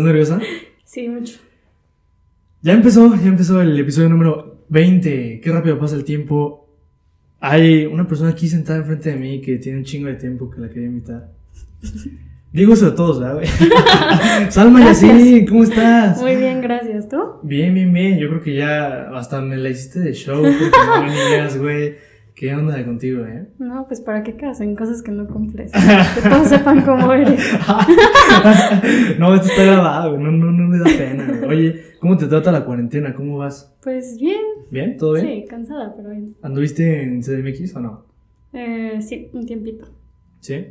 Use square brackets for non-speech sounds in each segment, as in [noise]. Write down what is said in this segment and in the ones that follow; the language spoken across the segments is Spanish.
¿Estás nerviosa? Sí, mucho. Ya empezó, ya empezó el episodio número 20. Qué rápido pasa el tiempo. Hay una persona aquí sentada enfrente de mí que tiene un chingo de tiempo que la quería invitar. [laughs] Digo eso de todos, ¿verdad, güey? [laughs] Salma Yacine, ¿cómo estás? Muy bien, gracias. ¿Tú? Bien, bien, bien. Yo creo que ya hasta me la hiciste de show porque no venías, güey. ¿Qué onda contigo, eh? No, pues para qué quedas en cosas que no cumples. [laughs] Que todos sepan cómo eres. [laughs] no, esto está grabado. No, no, no me da pena. Oye, ¿cómo te trata la cuarentena? ¿Cómo vas? Pues bien. ¿Bien? ¿Todo bien? Sí, cansada, pero bien. ¿Anduviste en CDMX o no? Eh, sí, un tiempito. Sí.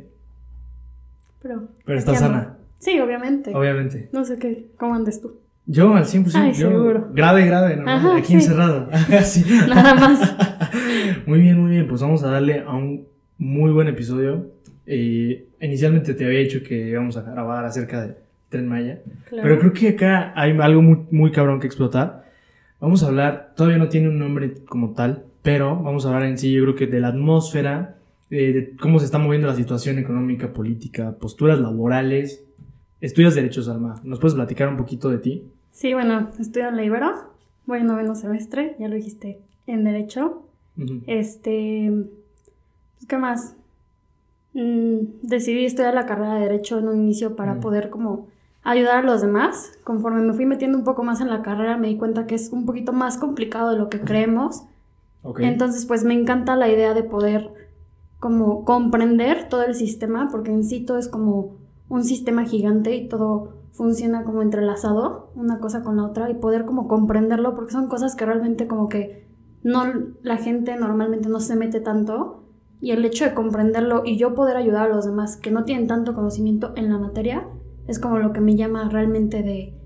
Pero. Pero estás sana, Sí, obviamente. obviamente. No sé qué. ¿Cómo andes tú? Yo al 100%. Ay, yo, seguro. Grave, grave, normal, Ajá, aquí sí. encerrado. [laughs] Sí. [laughs] Nada más. [laughs] Muy bien, muy bien. Pues vamos a darle a un muy buen episodio. Eh, inicialmente te había dicho que íbamos a grabar acerca de Tren Maya. Claro. Pero creo que acá hay algo muy, muy cabrón que explotar. Vamos a hablar, todavía no tiene un nombre como tal, pero vamos a hablar en sí, yo creo que de la atmósfera, eh, de cómo se está moviendo la situación económica, política, posturas laborales. Estudias Derechos, Alma. ¿Nos puedes platicar un poquito de ti? Sí, bueno, estudio en la Ibero. Voy en noveno semestre, ya lo dijiste, en Derecho. Este. pues, ¿Qué más? Mm, decidí estudiar la carrera de Derecho en un inicio para poder como ayudar a los demás. Conforme me fui metiendo un poco más en la carrera, me di cuenta que es un poquito más complicado de lo que creemos. Entonces, pues me encanta la idea de poder como comprender todo el sistema, porque en sí todo es como un sistema gigante y todo funciona como entrelazado, una cosa con la otra, y poder como comprenderlo, porque son cosas que realmente como que no la gente normalmente no se mete tanto, y el hecho de comprenderlo y yo poder ayudar a los demás que no tienen tanto conocimiento en la materia, es como lo que me llama realmente de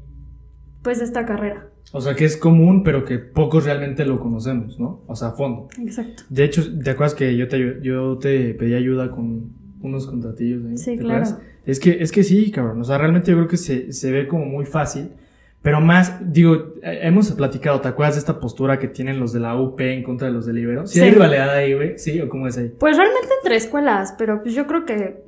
pues de esta carrera. O sea, que es común, pero que pocos realmente lo conocemos, ¿no? O sea, a fondo. Exacto. De hecho, ¿te acuerdas que yo te, yo te pedí ayuda con unos contratillos ahí? Sí, ¿Te claro. acuerdas? Es que, es que sí, cabrón. O sea, realmente yo creo que se, se ve como muy fácil. Pero más, digo, eh, hemos platicado, ¿te acuerdas de esta postura que tienen los de la UP en contra de los del Ibero? ¿Sí, Sí. hay rivalidad ahí, güey? ¿Sí? ¿O cómo es ahí? Pues realmente entre escuelas, pero pues yo creo que,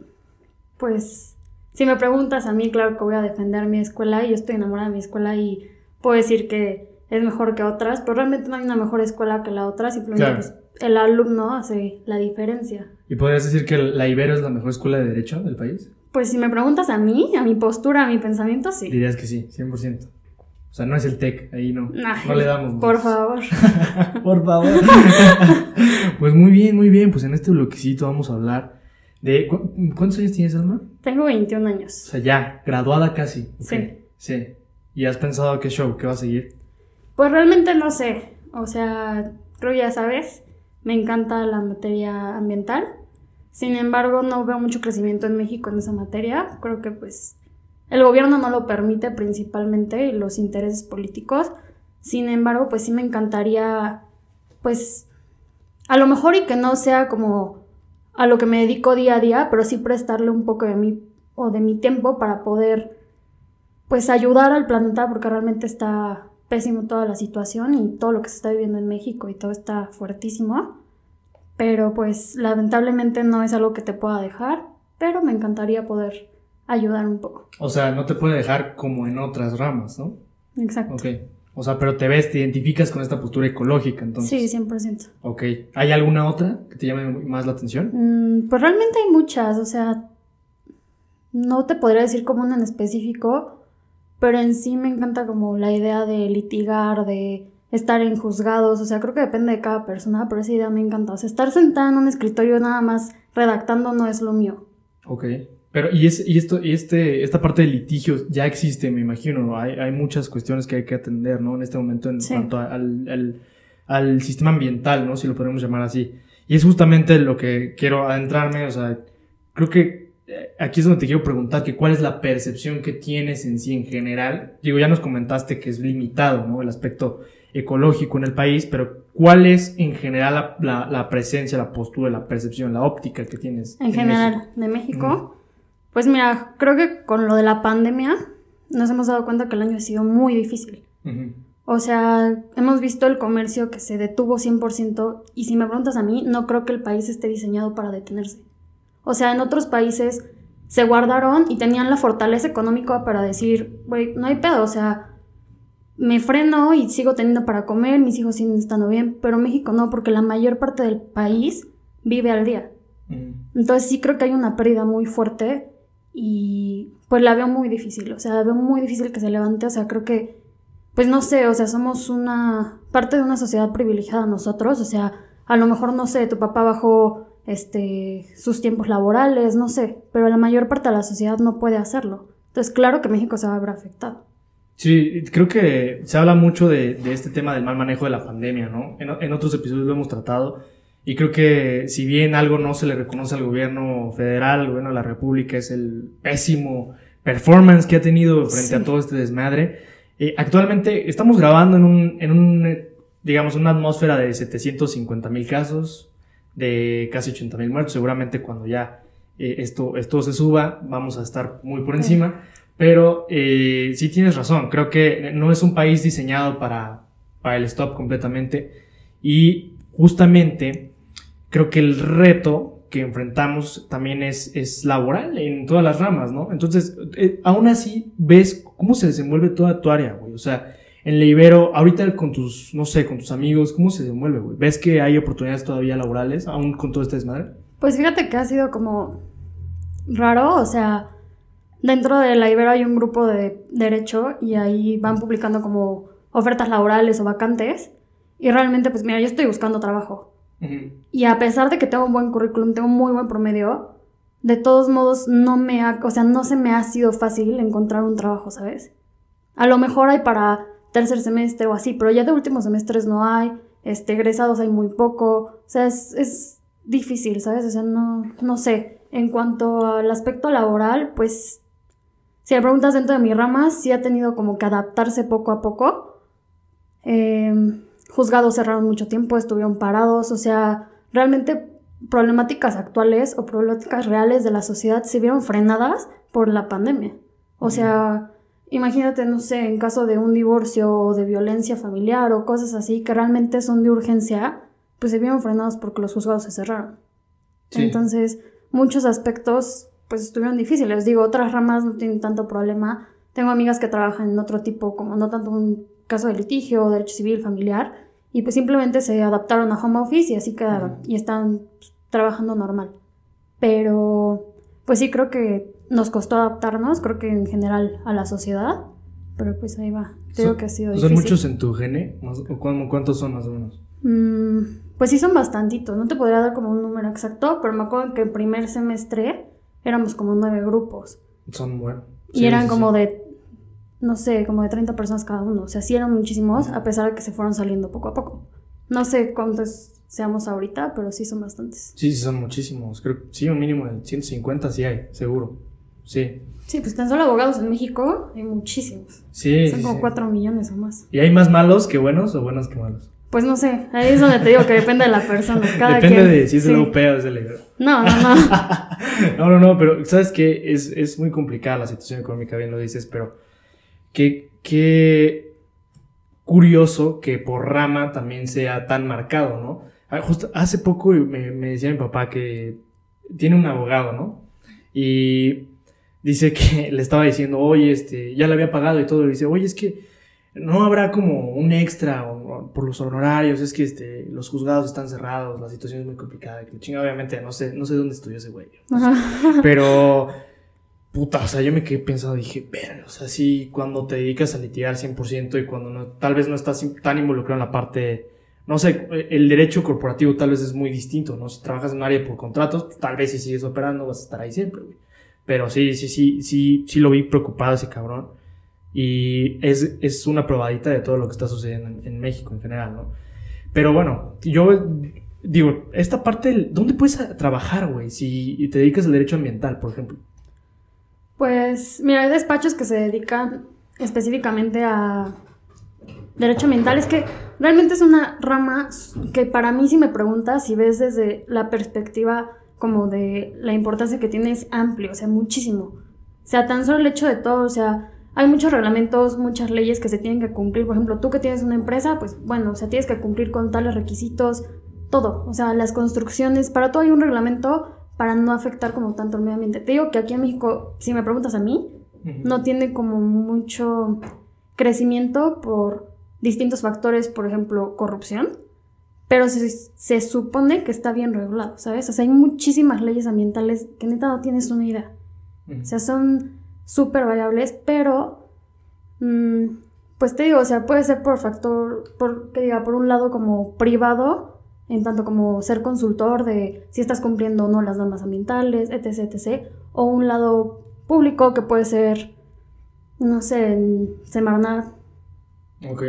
pues, si me preguntas a mí, claro que voy a defender mi escuela y yo estoy enamorada de mi escuela y puedo decir que es mejor que otras, pero realmente no hay una mejor escuela que la otra, simplemente Claro. pues, el alumno hace la diferencia. ¿Y podrías decir que la Ibero es la mejor escuela de Derecho del país? Pues si me preguntas a mí, a mi postura, a mi pensamiento, sí. Dirías que sí, 100%. O sea, no es el TEC, ahí no. Ay, no le damos. Por más. favor. [laughs] Por favor. [laughs] pues muy bien, muy bien. Pues en este bloquecito vamos a hablar de. ¿cu- ¿Cuántos años tienes, Alma? Tengo 21 O años. sea, ya, graduada casi. Ok, Sí. Sí. ¿Y has pensado qué show? ¿Qué va a seguir? Pues realmente no sé. O sea, creo ya sabes, me encanta la materia ambiental. Sin embargo, no veo mucho crecimiento en México en esa materia. Creo que pues el gobierno no lo permite principalmente los intereses políticos. Sin embargo, pues sí me encantaría, pues, a lo mejor y que no sea como a lo que me dedico día a día, pero sí prestarle un poco de mí o de mi tiempo para poder, pues, ayudar al planeta porque realmente está pésimo toda la situación y todo lo que se está viviendo en México y todo está fuertísimo. Pero pues lamentablemente no es algo que te pueda dejar, pero me encantaría poder ayudar un poco. O sea, no te puede dejar como en otras ramas, ¿no? Exacto. Ok. O sea, pero te ves, te identificas con esta postura ecológica, entonces. Sí, 100%. Ok. ¿Hay alguna otra que te llame más la atención? Mm, pues realmente hay muchas, o sea, no te podría decir como una en específico, pero en sí me encanta como la idea de litigar, de estar en juzgados, o sea, creo que depende de cada persona, pero esa idea me encanta. O sea, estar sentada en un escritorio nada más redactando no es lo mío. Ok. Pero, y, es, y esto, y este, esta parte de litigios ya existe, me imagino, ¿no? Hay, hay muchas cuestiones que hay que atender, ¿no? En este momento en Sí. cuanto a- al, al, al sistema ambiental, ¿no? Si lo podemos llamar así. Y es justamente lo que quiero adentrarme, o sea, creo que aquí es donde te quiero preguntar que cuál es la percepción que tienes en sí en general. Digo, ya nos comentaste que es limitado, ¿no? El aspecto ecológico en el país, pero ¿cuál es en general la, la, la presencia, la postura, la percepción, la óptica que tienes? En general, México? de México, pues mira, creo que con lo de la pandemia nos hemos dado cuenta que el año ha sido muy difícil. O sea, hemos visto el comercio que se detuvo 100% y si me preguntas a mí, no creo que el país esté diseñado para detenerse. O sea, en otros países se guardaron y tenían la fortaleza económica para decir, güey, no hay pedo, o sea, me freno y sigo teniendo para comer, mis hijos siguen estando bien, pero México no, porque la mayor parte del país vive al día. Mm. Entonces sí creo que hay una pérdida muy fuerte y pues la veo muy difícil, o sea, la veo muy difícil que se levante, o sea, creo que, pues no sé, o sea, somos una parte de una sociedad privilegiada nosotros, o sea, a lo mejor, no sé, tu papá bajó este, sus tiempos laborales, no sé, pero la mayor parte de la sociedad no puede hacerlo. Entonces, claro que México se va a ver afectado. Sí, creo que se habla mucho de, este tema del mal manejo de la pandemia, ¿no? En, otros episodios lo hemos tratado y creo que si bien algo no se le reconoce al gobierno federal, al gobierno de la República, es el pésimo performance que ha tenido frente a todo este desmadre, eh, actualmente estamos grabando en un, en un, digamos, una atmósfera de 750 mil casos, de casi 80 mil muertos, seguramente cuando ya eh, esto, esto se suba vamos a estar muy por encima. Pero eh, sí tienes razón, creo que no es un país diseñado para, para el stop completamente y justamente creo que el reto que enfrentamos también es, es laboral en todas las ramas, ¿no? Entonces, eh, aún así ves cómo se desenvuelve toda tu área, güey. O sea, en Libero, ahorita con tus, no sé, con tus amigos, ¿cómo se desenvuelve, güey? ¿Ves que hay oportunidades todavía laborales, aún con todo este desmadre? Pues fíjate que ha sido como raro, o sea, Dentro de la Ibero hay un grupo de derecho y ahí van publicando como ofertas laborales o vacantes. Y realmente, pues mira, yo estoy buscando trabajo. Y a pesar de que tengo un buen currículum, tengo un muy buen promedio, de todos modos no me ha, o sea, no se me ha sido fácil encontrar un trabajo, ¿sabes? A lo mejor hay para tercer semestre o así, pero ya de últimos semestres no hay, este, egresados hay muy poco, o sea, es, es difícil, ¿sabes? O sea, no, no sé. En cuanto al aspecto laboral, pues si me preguntas dentro de mi rama, sí ha tenido como que adaptarse poco a poco. Em, juzgados cerraron mucho tiempo, estuvieron parados, o sea, realmente problemáticas actuales o problemáticas reales de la sociedad se vieron frenadas por la pandemia. O sea, imagínate, no sé, en caso de un divorcio o de violencia familiar o cosas así que realmente son de urgencia, pues se vieron frenados porque los juzgados se cerraron. Entonces, muchos aspectos pues estuvieron difíciles. Digo, otras ramas no tienen tanto problema. Tengo amigas que trabajan en otro tipo, como no tanto un caso de litigio, derecho civil, familiar, y pues simplemente se adaptaron a home office y así quedaron, y están pues, trabajando normal. Pero, pues sí creo que nos costó adaptarnos, creo que en general a la sociedad, pero pues ahí va. Creo que ha sido difícil. ¿Son muchos en tu gene? ¿Cuántos son más o menos? Mm, pues sí son bastantitos, no te podría dar como un número exacto, pero me acuerdo que el primer semestre éramos como nueve grupos. Son buenos. y eran como de, no sé, como de 30 personas cada uno. O sea, sí eran muchísimos, a pesar de que se fueron saliendo poco a poco. No sé cuántos seamos ahorita, pero sí son bastantes. Sí, sí, son muchísimos. Creo que sí, un mínimo de 150 sí hay, seguro. Sí. Sí, pues tan solo abogados en México hay muchísimos. Sí. Son como 4 millones o más. ¿Y hay más malos que buenos o buenos que malos? Pues no sé, ahí es donde te digo que depende de la persona. [laughs] depende de si es europeo o es el No, no, no. [laughs] no, no, no, pero sabes que es, es, muy complicada la situación económica, bien lo dices, pero qué, qué curioso que por rama también sea tan marcado, ¿no? Ah, justo hace poco me, me decía mi papá que tiene un abogado, ¿no? Y dice que [laughs] le estaba diciendo, oye, este, ya le había pagado y todo, y dice, oye, es que no habrá como un extra por los honorarios, es que este, los juzgados están cerrados, la situación es muy complicada, que chinga, obviamente, no sé, no sé dónde estudió ese güey. pero, puta, o sea, yo me quedé pensando, dije, pero, o sea, sí, cuando te dedicas a litigar 100% y cuando no, tal vez no estás tan involucrado en la parte, no sé, el derecho corporativo tal vez es muy distinto, ¿no? Si trabajas en un área por contratos, tal vez si sigues operando vas a estar ahí siempre, güey. Pero sí, sí, sí, sí, sí lo vi preocupado ese cabrón. Y es, es una probadita de todo lo que está sucediendo en, México en general, ¿no? Pero bueno, yo digo, esta parte, ¿dónde puedes trabajar, güey? Si te dedicas al derecho ambiental, por ejemplo. Pues, mira, hay despachos que se dedican específicamente a derecho ambiental. Es que realmente es una rama que para mí, si me preguntas, si ves desde la perspectiva como de la importancia que tiene, es amplio, o sea, muchísimo. O sea, tan solo el hecho de todo, o sea, hay muchos reglamentos, muchas leyes que se tienen que cumplir. Por ejemplo, tú que tienes una empresa, pues bueno, o sea, tienes que cumplir con tales requisitos, todo. O sea, las construcciones, para todo hay un reglamento para no afectar como tanto al medio ambiente. Te digo que aquí en México, si me preguntas a mí, no tiene como mucho crecimiento por distintos factores, por ejemplo, corrupción, pero se, se, supone que está bien regulado, ¿sabes? O sea, hay muchísimas leyes ambientales que neta no tienes una idea. O sea, son súper variables, pero, mm, pues te digo, o sea, puede ser por factor, por, que diga, por un lado como privado, en tanto como ser consultor de si estás cumpliendo o no las normas ambientales, etc., etc., o un lado público que puede ser, no sé, en Semarnat. Ok.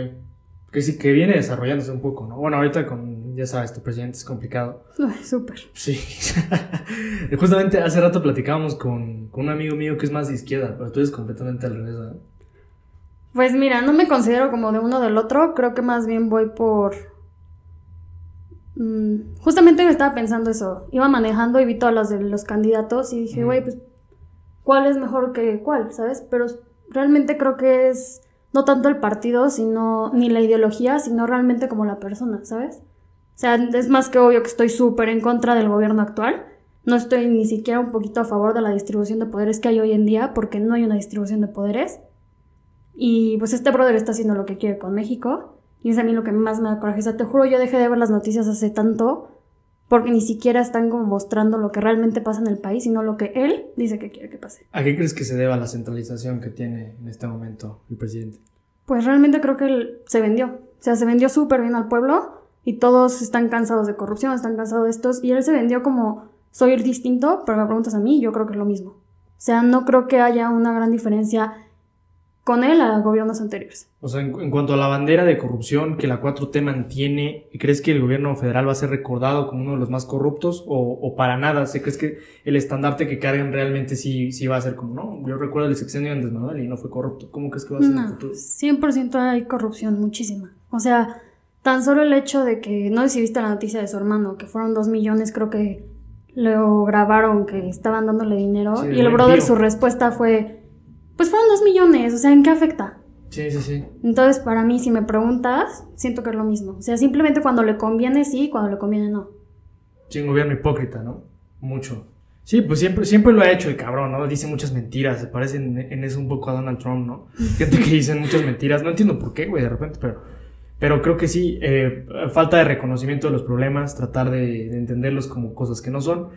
Que sí, que viene desarrollándose un poco, ¿no? Bueno, ahorita con, ya sabes, tu presidente es complicado. Súper. Sí. [laughs] Justamente hace rato platicábamos con, con, un amigo mío que es más de izquierda, pero tú eres completamente al revés, ¿no? Pues mira, no me considero como de uno del otro, creo que más bien voy por... Mm, justamente me estaba pensando eso, iba manejando y vi todos los de los candidatos y dije, güey, pues, ¿cuál es mejor que cuál, sabes? Pero realmente creo que es no tanto el partido, sino ni la ideología, sino realmente como la persona, ¿sabes? O sea, es más que obvio que estoy súper en contra del gobierno actual. No estoy ni siquiera un poquito a favor de la distribución de poderes que hay hoy en día, porque no hay una distribución de poderes. Y pues este brother está haciendo lo que quiere con México. Y es a mí lo que más me da coraje. O sea, te juro, yo dejé de ver las noticias hace tanto porque ni siquiera están como mostrando lo que realmente pasa en el país, sino lo que él dice que quiere que pase. ¿A qué crees que se deba la centralización que tiene en este momento el presidente? Pues realmente creo que él se vendió. O sea, se vendió súper bien al pueblo y todos están cansados de corrupción, están cansados de estos. Y él se vendió como soy el distinto, pero me preguntas a mí, yo creo que es lo mismo. O sea, no creo que haya una gran diferencia con él a gobiernos anteriores. O sea, en, cuanto a la bandera de corrupción que la 4T mantiene, ¿crees que el gobierno federal va a ser recordado como uno de los más corruptos o, para nada? ¿Se crees que el estandarte que cargan realmente sí, sí va a ser como, no? Yo recuerdo el sexenio de Andrés Manuel y no fue corrupto. ¿Cómo crees que va a ser en el futuro? 100% hay corrupción, muchísima. O sea, tan solo el hecho de que, no viste la noticia de su hermano, que fueron dos millones, creo que lo grabaron, que estaban dándole dinero, y el brother su respuesta fue pues fueron dos millones, o sea, ¿en qué afecta? Sí, sí, sí. Entonces, para mí, si me preguntas, siento que es lo mismo. O sea, simplemente cuando le conviene sí, cuando le conviene no. Sí, un gobierno hipócrita, ¿no? Mucho. Sí, pues siempre, siempre lo ha hecho el cabrón, ¿no? Dice muchas mentiras, se parece en, eso un poco a Donald Trump, ¿no? [laughs] Gente que dice muchas mentiras, no entiendo por qué, güey, de repente, pero, pero creo que sí, eh, falta de reconocimiento de los problemas, tratar de, de entenderlos como cosas que no son.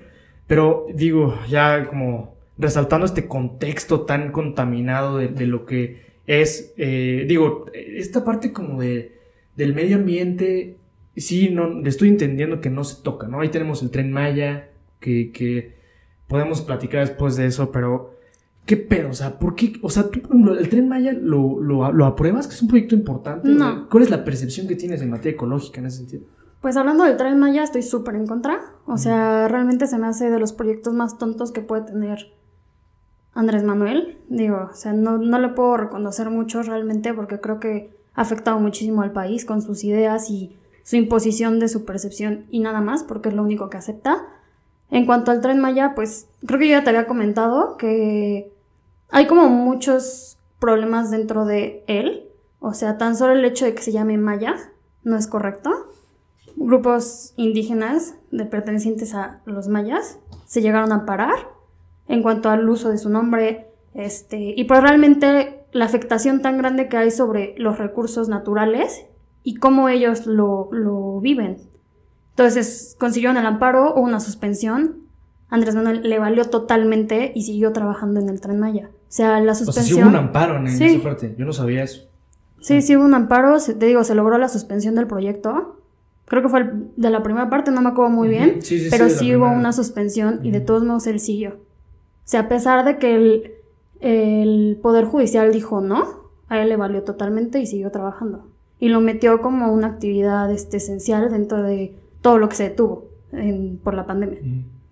Pero digo, ya como resaltando este contexto tan contaminado de, lo que es, eh, digo, esta parte como de, del medio ambiente, sí, no, estoy entendiendo que no se toca, ¿no? Ahí tenemos el tren Maya, que, que podemos platicar después de eso, pero ¿qué pedo? O sea, ¿por qué? O sea, tú, el tren Maya lo, lo, lo apruebas, que es un proyecto importante. No. ¿Cuál es la percepción que tienes en materia ecológica en ese sentido? Pues hablando del tren Maya, estoy súper en contra. O sea, realmente se me hace de los proyectos más tontos que puede tener Andrés Manuel. Digo, o sea, no, no le puedo reconocer mucho realmente porque creo que ha afectado muchísimo al país con sus ideas y su imposición de su percepción y nada más, porque es lo único que acepta. En cuanto al tren Maya, pues creo que ya te había comentado que hay como muchos problemas dentro de él. O sea, tan solo el hecho de que se llame Maya no es correcto. Grupos indígenas de pertenecientes a los mayas se llegaron a parar en cuanto al uso de su nombre, este, y pues realmente la afectación tan grande que hay sobre los recursos naturales y cómo ellos lo, lo viven. Entonces consiguió el amparo o una suspensión. Andrés Manuel le valió totalmente y siguió trabajando en el Tren Maya. O sea, la suspensión. O sea, sí hubo un amparo en esa parte. Yo no sabía eso. Sí, sí hubo un amparo. Te digo, se logró la suspensión del proyecto. Creo que fue de la primera parte, no me acuerdo muy bien. pero sí, hubo una suspensión y de todos modos él siguió. Sea, a pesar de que el, el Poder Judicial dijo no, a él le valió totalmente y siguió trabajando. Y lo metió como una actividad este, esencial dentro de todo lo que se detuvo por la pandemia.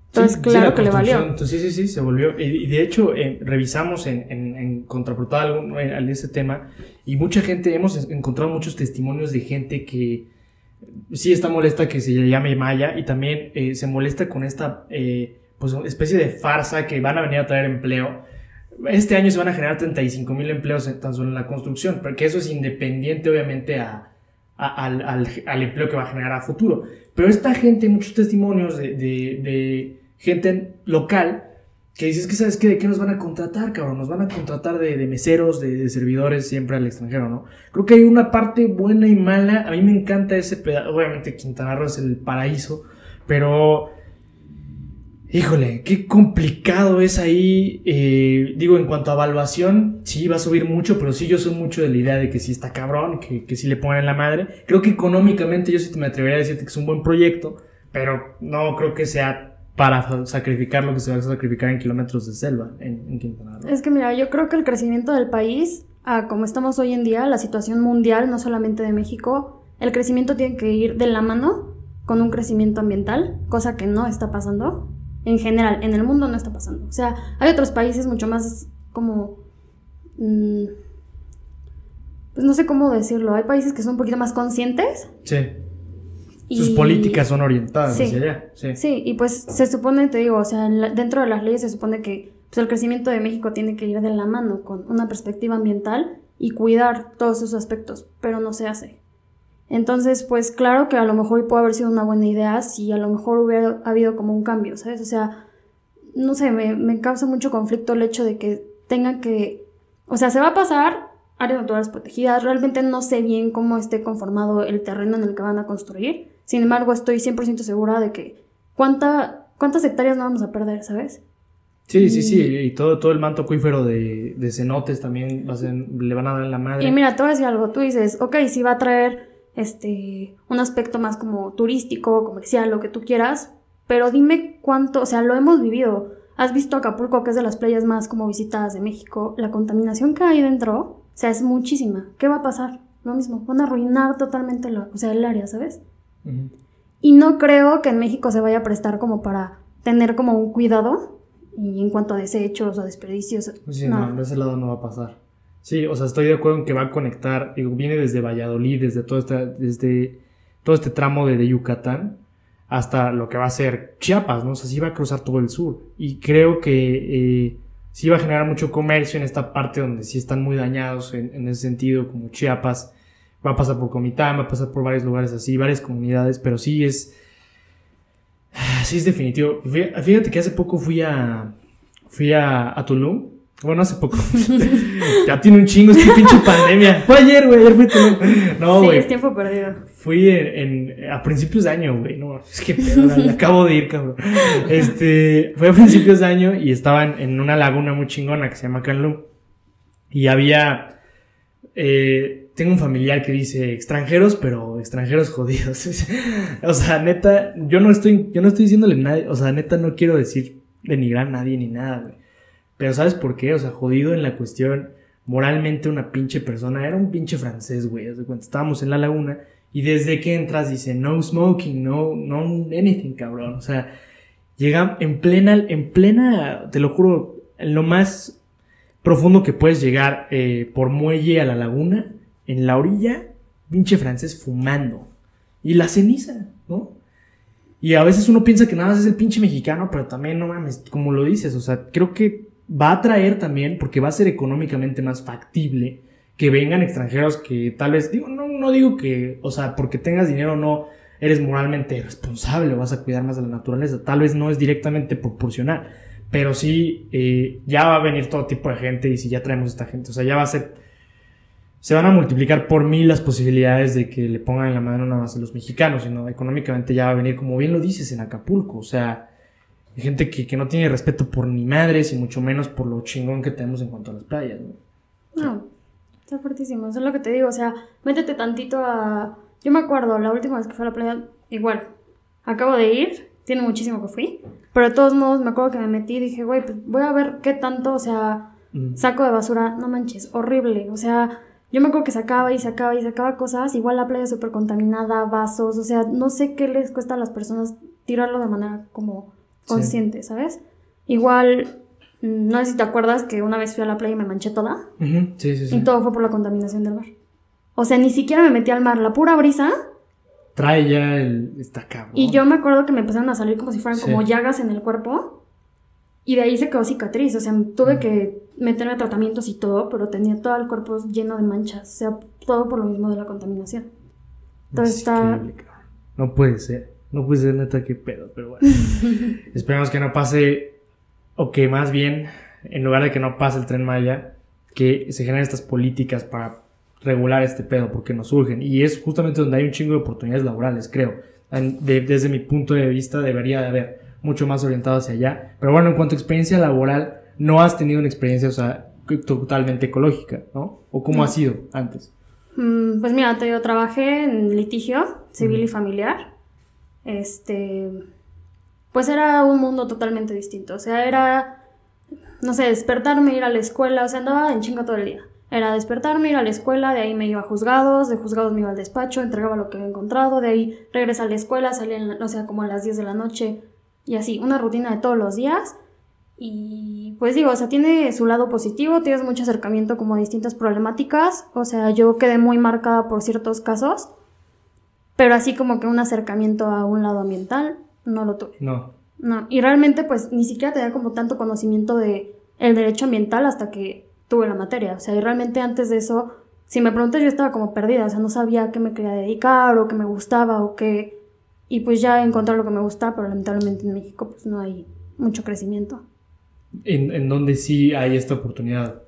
Entonces, claro que le valió. sí, sí, sí, se volvió. Y, de hecho, eh, revisamos en, en, en Contraportal ese tema y mucha gente, hemos encontrado muchos testimonios de gente que sí está molesta que se llame Maya y también eh, se molesta con esta eh, pues especie de farsa que van a venir a traer empleo. Este año se van a generar 35 mil empleos tan solo en la construcción, porque eso es independiente obviamente a, al, al, empleo que va a generar a futuro. Pero esta gente, muchos testimonios de, de, gente local que dices que sabes qué, de qué nos van a contratar, cabrón, nos van a contratar de, meseros, de, servidores siempre al extranjero, ¿no? Creo que hay una parte buena y mala, a mí me encanta ese pedazo, obviamente Quintana Roo es el paraíso, pero... Híjole, qué complicado es ahí. Eh, digo, en cuanto a evaluación, sí va a subir mucho, pero sí yo soy mucho de la idea de que sí está cabrón, que, que sí le ponen la madre. Creo que económicamente yo sí me atrevería a decirte que es un buen proyecto, pero no creo que sea para sacrificar lo que se va a sacrificar en kilómetros de selva en, Quintana Roo. Es que mira, yo creo que el crecimiento del país, a como estamos hoy en día, la situación mundial, no solamente de México, el crecimiento tiene que ir de la mano con un crecimiento ambiental, cosa que no está pasando. En general, en el mundo no está pasando. O sea, hay otros países mucho más como... Mm, pues no sé cómo decirlo. Hay países que son un poquito más conscientes. Sí sus políticas son orientadas hacia allá. Sí. sí, y pues se supone, te digo, o sea, dentro de las leyes se supone que pues, el crecimiento de México tiene que ir de la mano con una perspectiva ambiental y cuidar todos esos aspectos, pero no se hace. Entonces, pues claro que a lo mejor puede haber sido una buena idea si a lo mejor hubiera habido como un cambio, ¿sabes? O sea, no sé, me, me causa mucho conflicto el hecho de que tengan que, o sea, se va a pasar áreas naturales protegidas, realmente no sé bien cómo esté conformado el terreno en el que van a construir, sin embargo, estoy 100% segura de que cuánta, cuántas hectáreas no vamos a perder, ¿sabes? Sí, sí, sí, y todo, todo el manto acuífero de, cenotes también le van a dar la madre. Y mira, te voy a decir algo, tú dices, ok, sí va a traer este, un aspecto más como turístico, comercial, lo que tú quieras, pero dime cuánto, o sea, lo hemos vivido. Has visto Acapulco, que es de las playas más como visitadas de México, la contaminación que hay dentro, o sea, es muchísima. ¿Qué va a pasar? Lo mismo, van a arruinar totalmente o sea, el área, ¿sabes? Y no creo que en México se vaya a prestar como para tener como un cuidado y en cuanto a desechos o desperdicios. Sí, no, de ese lado no va a pasar. Sí, o sea, estoy de acuerdo en que va a conectar, digo, viene desde Valladolid, desde todo este, desde todo este tramo de, Yucatán hasta lo que va a ser Chiapas, ¿no? O sea, sí va a cruzar todo el sur. Y creo que eh, sí va a generar mucho comercio en esta parte donde sí están muy dañados en, en ese sentido, como Chiapas va a pasar por Comitán, va a pasar por varios lugares así, varias comunidades, pero sí es. [sighs] Sí es definitivo. Fíjate que hace poco fui a. Fui a, a Tulum. Bueno, hace poco. [laughs] ya tiene un chingo, es que pinche pandemia. Fue ayer, güey, ayer a Tulum. No, güey. Sí, es tiempo perdido. Fui en, a principios de año, güey. No, es que [laughs] acabo de ir, cabrón. Este, fue a principios de año y estaba en, una laguna muy chingona que se llama Canlum. Y había. Eh, tengo un familiar que dice extranjeros, pero extranjeros jodidos. [laughs] o sea, neta, yo no estoy, yo no estoy diciéndole nadie, o sea, neta no quiero decir denigrar a nadie ni nada, güey. Pero ¿sabes por qué? O sea, jodido en la cuestión, moralmente una pinche persona, era un pinche francés, güey. Cuando estábamos en la laguna y desde que entras dice no smoking, no, no anything, cabrón. O sea, llega en plena, en plena, te lo juro, en lo más profundo que puedes llegar eh, por muelle a la laguna en la orilla, pinche francés fumando. Y la ceniza, ¿no? Y a veces uno piensa que nada más es el pinche mexicano, pero también, no mames, como lo dices, o sea, creo que va a traer también, porque va a ser económicamente más factible que vengan extranjeros que tal vez, digo, no, no digo que, o sea, porque tengas dinero no eres moralmente responsable vas a cuidar más de la naturaleza, tal vez no es directamente proporcional, pero sí, eh, ya va a venir todo tipo de gente y si ya traemos esta gente, o sea, ya va a ser se van a multiplicar por mil las posibilidades de que le pongan en la mano nada más a los mexicanos, sino económicamente ya va a venir, como bien lo dices, en Acapulco. O sea, hay gente que, no tiene respeto por ni madres y mucho menos por lo chingón que tenemos en cuanto a las playas, ¿no? No, está fuertísimo. Eso es lo que te digo. O sea, métete tantito a. Yo me acuerdo, la última vez que fui a la playa, igual. Acabo de ir, tiene muchísimo que fui. Pero de todos modos, me acuerdo que me metí y dije, güey, pues voy a ver qué tanto, o sea, saco de basura. No manches, horrible. O sea yo me acuerdo que sacaba y sacaba y sacaba cosas, igual la playa súper contaminada, vasos, o sea, no sé qué les cuesta a las personas tirarlo de manera como consciente, ¿sabes? Igual, mm, no sé si te acuerdas que una vez fui a la playa y me manché toda. sí, sí, sí. Y todo fue por la contaminación del mar. O sea, ni siquiera me metí al mar, la pura brisa. Trae ya el... está cabrón. Y yo me acuerdo que me empezaron a salir como si fueran como llagas en el cuerpo. Y de ahí se quedó cicatriz, o sea, tuve que meterme a tratamientos y todo, pero tenía todo el cuerpo lleno de manchas, o sea, todo por lo mismo de la contaminación. Entonces está... No puede ser. No puede ser neta qué pedo, pero bueno. [laughs] Esperemos que no pase, o que más bien, en lugar de que no pase el tren Maya, que se generen estas políticas para regular este pedo, porque nos surgen. Y es justamente donde hay un chingo de oportunidades laborales, creo. desde mi punto de vista debería de haber mucho más orientado hacia allá. Pero bueno, en cuanto a experiencia laboral, no has tenido una experiencia, o sea, totalmente ecológica, ¿no? ¿O cómo ha sido antes? Mm, pues mira, yo trabajé en litigio civil y familiar. Este, pues era un mundo totalmente distinto. O sea, era, no sé, despertarme, ir a la escuela, o sea, andaba en chinga todo el día. Era despertarme, ir a la escuela, de ahí me iba a juzgados, de juzgados me iba al despacho, entregaba lo que había encontrado, de ahí regresé a la escuela, salía, en o sea, como a las 10 de la noche y así, una rutina de todos los días. Y pues digo, o sea, tiene su lado positivo, tienes mucho acercamiento como a distintas problemáticas, o sea, yo quedé muy marcada por ciertos casos, pero así como que un acercamiento a un lado ambiental, no lo tuve. No. No, y realmente pues ni siquiera tenía como tanto conocimiento de el derecho ambiental hasta que tuve la materia. O sea, y realmente antes de eso, si me preguntas, yo estaba como perdida, o sea, no sabía a qué me quería dedicar o qué me gustaba o qué. Y pues ya encontré lo que me gusta, pero lamentablemente en México pues no hay mucho crecimiento. ¿En, en dónde sí hay esta oportunidad?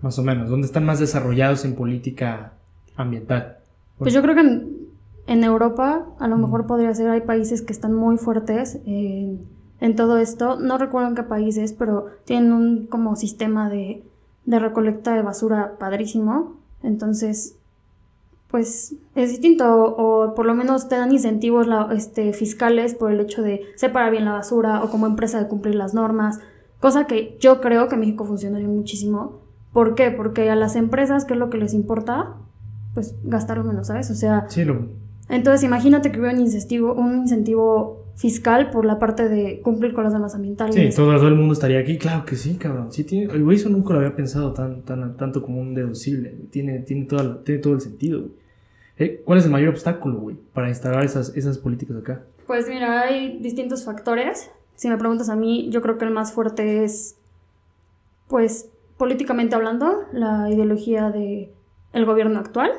Más o menos. ¿Dónde están más desarrollados en política ambiental? Pues yo creo que en, Europa a lo mejor podría ser, hay países que están muy fuertes en, en todo esto. No recuerdo en qué países, pero tienen un como sistema de de recolecta de basura padrísimo. Entonces, pues es distinto o, por lo menos te dan incentivos este, fiscales por el hecho de separar bien la basura o como empresa de cumplir las normas, cosa que yo creo que México funcionaría muchísimo. ¿Por qué? Porque a las empresas, ¿qué es lo que les importa? Pues gastar menos, ¿sabes? O sea... Sí, lo... Entonces imagínate que hubiera un incentivo, un incentivo fiscal por la parte de cumplir con las normas ambientales. Sí, todo, el mundo estaría aquí. Claro que sí, cabrón. Sí, tiene, güey eso nunca lo había pensado tan, tan, tanto como un deducible. Tiene, tiene, todo, tiene todo el sentido, eh, ¿Cuál es el mayor obstáculo, güey, para instalar esas, esas políticas acá? Pues mira, hay distintos factores. Si me preguntas a mí, yo creo que el más fuerte es, pues, políticamente hablando, la ideología de el gobierno actual.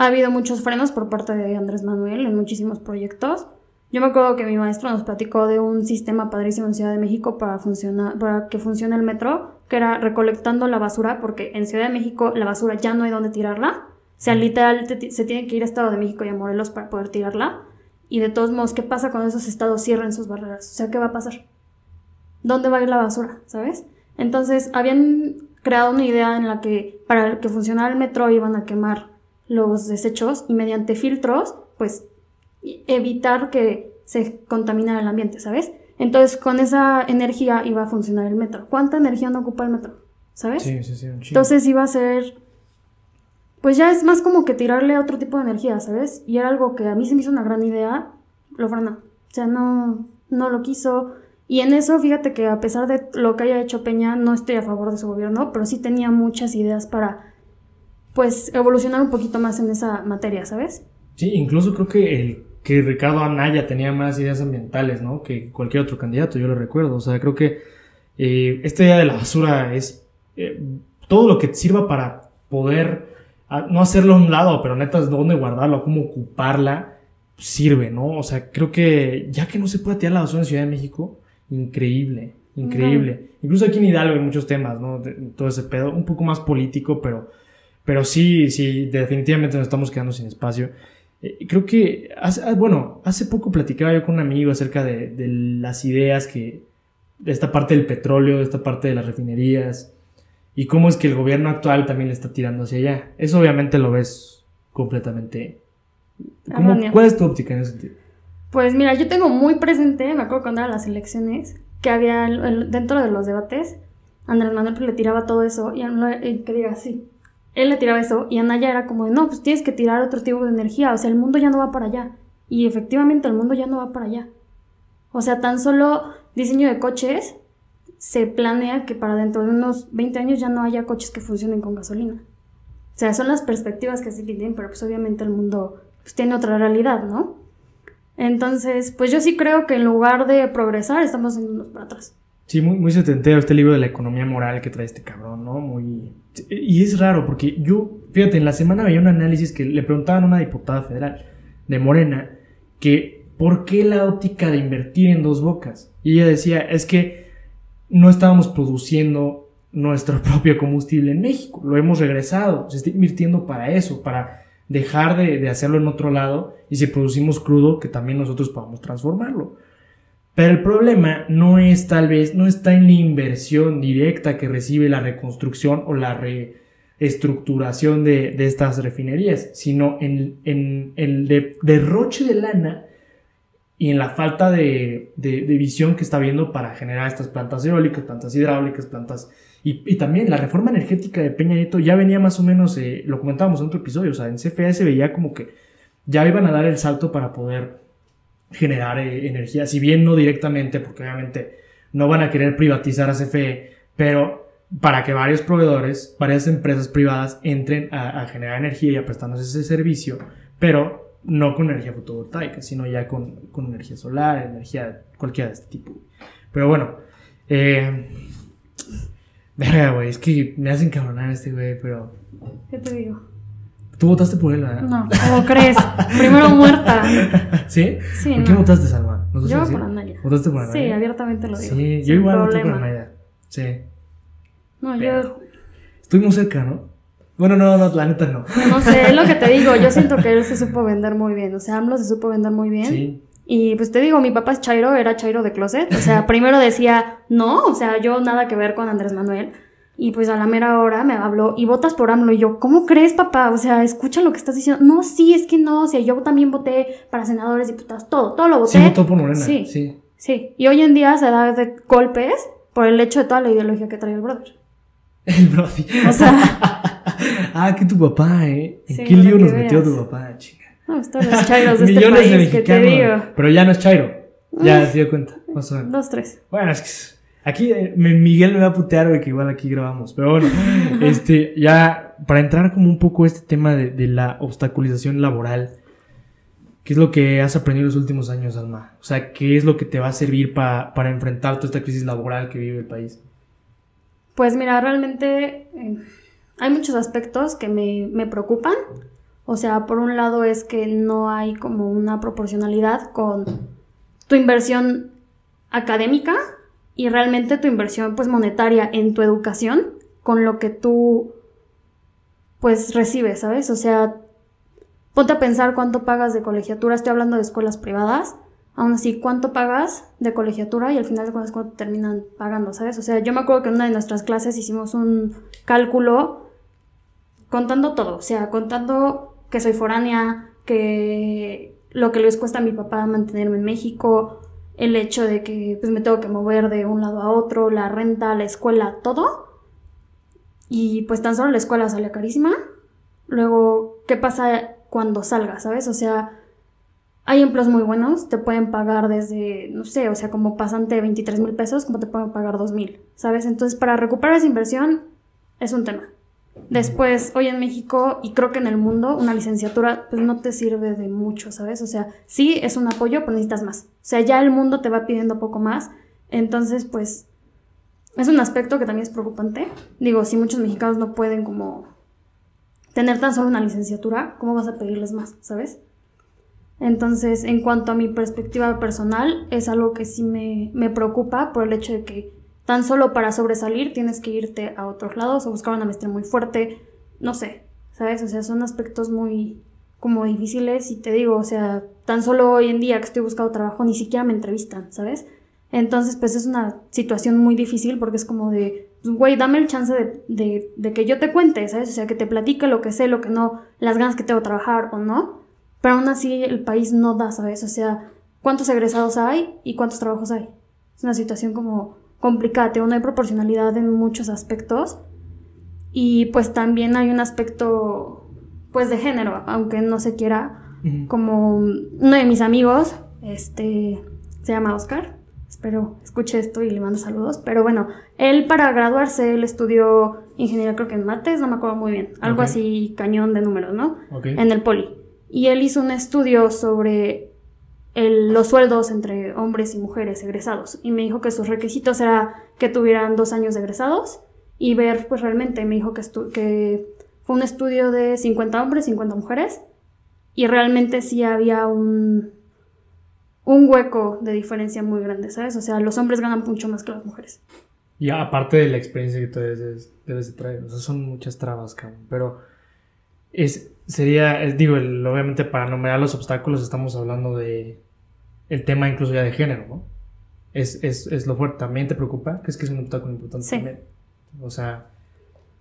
Ha habido muchos frenos por parte de Andrés Manuel en muchísimos proyectos yo me acuerdo que mi maestro nos platicó de un sistema padrísimo en Ciudad de México para, funcionar, para que funcione el metro, que era recolectando la basura, porque en Ciudad de México la basura ya no hay donde tirarla. O sea, literal se tiene que ir a Estado de México y a Morelos para poder tirarla. Y de todos modos, ¿qué pasa cuando esos estados cierren sus barreras? O sea, ¿qué va a pasar? ¿Dónde va a ir la basura? ¿Sabes? Entonces, habían creado una idea en la que para que funcionara el metro iban a quemar los desechos y mediante filtros, pues evitar que se contaminara el ambiente, ¿sabes? Entonces, con esa energía iba a funcionar el metro. ¿Cuánta energía no ocupa el metro? ¿Sabes? Sí, sí, sí. Entonces iba a ser. Pues ya es más como que tirarle a otro tipo de energía, ¿sabes? Y era algo que a mí se me hizo una gran idea, lo frenó. O sea, no, no lo quiso. Y en eso, fíjate que a pesar de lo que haya hecho Peña, no estoy a favor de su gobierno, pero sí tenía muchas ideas para, pues, evolucionar un poquito más en esa materia, ¿sabes? Sí, incluso creo que el que Ricardo Anaya tenía más ideas ambientales, ¿no? Que cualquier otro candidato, yo lo recuerdo. O sea, creo que eh, esta idea de la basura es eh, todo lo que sirva para poder, no hacerlo a un lado, pero neta, dónde guardarlo, cómo ocuparla, sirve, ¿no? O sea, creo que ya que no se puede tirar la basura en Ciudad de México, increíble, increíble. Incluso aquí en Hidalgo hay muchos temas, ¿no? todo ese pedo, un poco más político, pero, pero sí, sí, definitivamente nos estamos quedando sin espacio. Eh, creo que, hace, ah, bueno, hace poco platicaba yo con un amigo acerca de, las ideas que, de esta parte del petróleo, de esta parte de las refinerías, y cómo es que el gobierno actual también le está tirando hacia allá. Eso obviamente lo ves completamente... ¿Cuál es tu óptica en ese sentido? Pues mira, yo tengo muy presente, me acuerdo cuando eran las elecciones, que había dentro de los debates, Andrés Manuel le tiraba todo eso y, y que diga, sí, él le tiraba eso y Anaya era como de, no, pues tienes que tirar otro tipo de energía, o sea, el mundo ya no va para allá. Y efectivamente el mundo ya no va para allá. O sea, tan solo diseño de coches se planea que para dentro de unos 20 años ya no haya coches que funcionen con gasolina. O sea, son las perspectivas que se tienen, pero pues obviamente el mundo pues, tiene otra realidad, ¿no? Entonces, pues yo sí creo que en lugar de progresar, estamos yéndonos para atrás. Sí, muy, muy setentero este libro de la economía moral que trae este cabrón, ¿no? Muy... Y es raro porque yo, fíjate, en la semana había un análisis que le preguntaban a una diputada federal de Morena que ¿por qué la óptica de invertir en dos bocas? Y ella decía, es que no estábamos produciendo nuestro [laughs] propio combustible en México, lo hemos regresado, se está invirtiendo para eso, para dejar de, de hacerlo en otro lado y si producimos crudo, que también nosotros podamos transformarlo. Pero el problema no es tal vez, no está en la inversión directa que recibe la reconstrucción o la reestructuración de, de estas refinerías, sino en, en el derroche de lana y en la falta de, de, de, visión que está habiendo para generar estas plantas eólicas, plantas hidráulicas, plantas... Y, y también la reforma energética de Peña Nieto ya venía más o menos, eh, lo comentábamos en otro episodio, o sea, en CFE se veía como que ya iban a dar el salto para poder generar eh, energía, si bien no directamente, porque obviamente no van a querer privatizar a CFE, pero para que varios proveedores, varias empresas privadas entren a, generar energía y a prestarnos ese servicio, pero no con energía fotovoltaica, sino ya con, con energía solar, energía cualquiera de este tipo. Pero bueno, eh, [laughs] güey, es que me hacen cabronar este güey, pero... ¿Qué te digo? Tú votaste por él, ¿verdad? No, ¿cómo crees? Primero muerta. ¿Sí? Sí, ¿Por no. qué votaste, Salma? ¿No Yo por Anaya. ¿Votaste por Anaya? Sí, abiertamente lo digo. Sí, yo igual voté por. Anaya. Sí. No, Pero- yo Estuvimos cerca, ¿no? Bueno, no, no, la neta no. no sé, es lo que te digo. Yo siento que [laughs] él se supo vender muy bien. O sea, AMLO se supo vender muy bien. Sí. Y pues te digo, mi papá es Chairo, era Chairo de closet. O sea, primero decía, no, o sea, yo nada que ver con Andrés Manuel. Y pues a la mera hora me habló, y votas por AMLO. Y yo, ¿cómo crees, papá? O sea, escucha lo que estás diciendo. No, sí, es que no. O sea, yo también voté para senadores, diputados, todo, todo lo voté. Sí, votó por Morena. Sí. Sí. Sí. Y hoy en día se da de golpes por el hecho de toda la ideología que trae el brother. El Brody. O sea, [laughs] ah, que tu papá, ¿eh? ¿En Sí, qué lío nos metió tu papá, chica? no, los Chairos de [laughs] este Millones de país que te mexicanos. digo. Pero ya no es Chairo. Ya se dio cuenta. Más o menos. Dos, tres. Bueno, es que aquí eh, Miguel me va a putear, güey, que igual aquí grabamos. Pero bueno, [laughs] este, ya para entrar como un poco a este tema de, de la obstaculización laboral, ¿qué es lo que has aprendido los últimos años, Alma? O sea, ¿qué es lo que te va a servir pa- para enfrentar toda esta crisis laboral que vive el país? Pues mira, realmente eh, hay muchos aspectos que me, me preocupan. O sea, por un lado es que no hay como una proporcionalidad con tu inversión académica y realmente tu inversión pues monetaria en tu educación con lo que tú pues recibes, ¿sabes? O sea, ponte a pensar cuánto pagas de colegiatura, estoy hablando de escuelas privadas, aún así, ¿cuánto pagas de colegiatura y al final de cuentas cuánto terminan pagando, ¿sabes? O sea, yo me acuerdo que en una de nuestras clases hicimos un cálculo contando todo, o sea, contando que soy foránea, que lo que les cuesta a mi papá mantenerme en México, el hecho de que pues me tengo que mover de un lado a otro, la renta, la escuela, todo. Y pues tan solo la escuela sale carísima. Luego, ¿qué pasa cuando salga, sabes? O sea, hay empleos muy buenos, te pueden pagar desde, no sé, o sea, como pasante de 23 mil pesos, como te pueden pagar 2 mil, ¿sabes? Entonces, para recuperar esa inversión es un tema. Después, hoy en México y creo que en el mundo, una licenciatura pues no te sirve de mucho, ¿sabes? O sea, sí es un apoyo, pero necesitas más. O sea, ya el mundo te va pidiendo poco más. Entonces, pues, es un aspecto que también es preocupante. Digo, si muchos mexicanos no pueden como tener tan solo una licenciatura, ¿cómo vas a pedirles más, ¿sabes? Entonces, en cuanto a mi perspectiva personal, es algo que sí me, me preocupa por el hecho de que tan solo para sobresalir tienes que irte a otros lados o buscar una maestría muy fuerte, no sé, ¿sabes? O sea, son aspectos muy como difíciles y te digo, o sea, tan solo hoy en día que estoy buscando trabajo ni siquiera me entrevistan, ¿sabes? Entonces, pues es una situación muy difícil porque es como de, pues, güey, dame el chance de, de, que yo te cuente, ¿sabes? O sea, que te platique lo que sé, lo que no, las ganas que tengo de trabajar o no. Pero aún así el país no da, ¿sabes? O sea, ¿cuántos egresados hay y cuántos trabajos hay? Es una situación como complicada, no hay proporcionalidad en muchos aspectos. Y pues también hay un aspecto, pues de género, aunque no se quiera, como uno de mis amigos, este, se llama Oscar, espero escuche esto y le mando saludos, pero bueno, él para graduarse, él estudió ingeniería creo que en mates, no me acuerdo muy bien, algo así cañón de números, ¿no? En el poli. Y él hizo un estudio sobre el- los sueldos entre hombres y mujeres egresados y me dijo que sus requisitos era que tuvieran dos años de egresados y ver pues realmente me dijo que, que fue un estudio de 50 hombres, 50 mujeres y realmente sí había un un hueco de diferencia muy grande, ¿sabes? O sea, los hombres ganan mucho más que las mujeres. Y aparte de la experiencia que tú debes, debes de traer, o son muchas trabas, cabrón. Pero es, sería, es, digo, el- obviamente para enumerar los obstáculos estamos hablando de el tema incluso ya de género, ¿no? Es, es, es lo fuerte. ¿También te preocupa? ¿Crees que es un obstáculo importante Sí. también? O sea,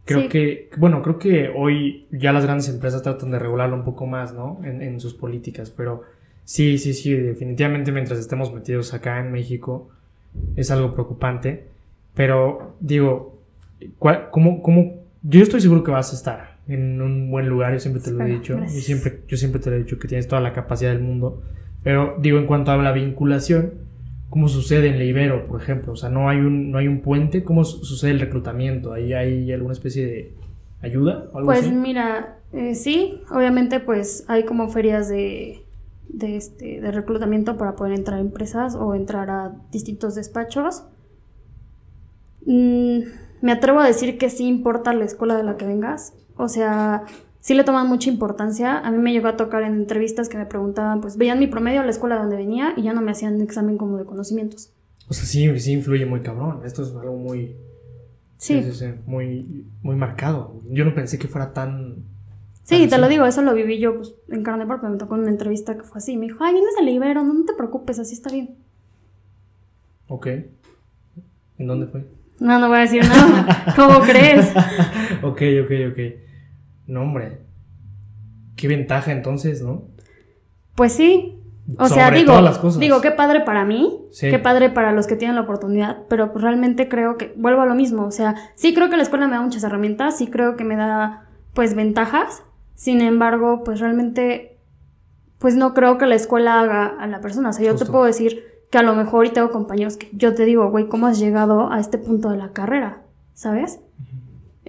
creo Sí. que, bueno, creo que hoy ya las grandes empresas tratan de regularlo un poco más, ¿no? En, en sus políticas, pero sí, sí, sí, definitivamente mientras estemos metidos acá en México es algo preocupante. Pero digo, ¿cuál- cómo, cómo? Yo estoy seguro que vas a estar en un buen lugar, yo siempre te lo he dicho, yo siempre, yo siempre te lo he dicho que tienes toda la capacidad del mundo, pero digo en cuanto a la vinculación, ¿cómo sucede en la Ibero, por ejemplo? O sea, no hay un, no hay un puente, ¿cómo su- sucede el reclutamiento? ¿Ahí hay alguna especie de ayuda o algo Pues así? mira, eh, sí, obviamente pues hay como ferias de, de, este, de reclutamiento para poder entrar a empresas o entrar a distintos despachos. Mm, me atrevo a decir que sí importa la escuela de la que vengas. O sea, sí le toman mucha importancia. A mí me llegó a tocar en entrevistas que me preguntaban, pues veían mi promedio a la escuela donde venía y ya no me hacían examen como de conocimientos. O sea, sí, sí influye muy cabrón, esto es algo muy... Sí, muy, muy marcado. Yo no pensé que fuera tan... Sí, te lo digo, eso lo viví yo pues, en carne propia. Me tocó en una entrevista que fue así. Me dijo, ay, vienes del Ibero, no, no te preocupes, así está bien. Ok. ¿En dónde fue? No, no voy a decir nada. [laughs] ¿Cómo crees? ok, ok, ok. No, hombre. Qué ventaja entonces, ¿no? Pues sí. O sea, digo, todas las cosas. digo, qué padre para mí, Sí. qué padre para los que tienen la oportunidad, pero pues realmente creo que, vuelvo a lo mismo, o sea, sí creo que la escuela me da muchas herramientas, sí creo que me da, pues, ventajas, sin embargo, pues realmente, pues no creo que la escuela haga a la persona, o sea, yo Justo. te puedo decir que a lo mejor y tengo compañeros que yo te digo, güey, ¿cómo has llegado a este punto de la carrera? ¿Sabes?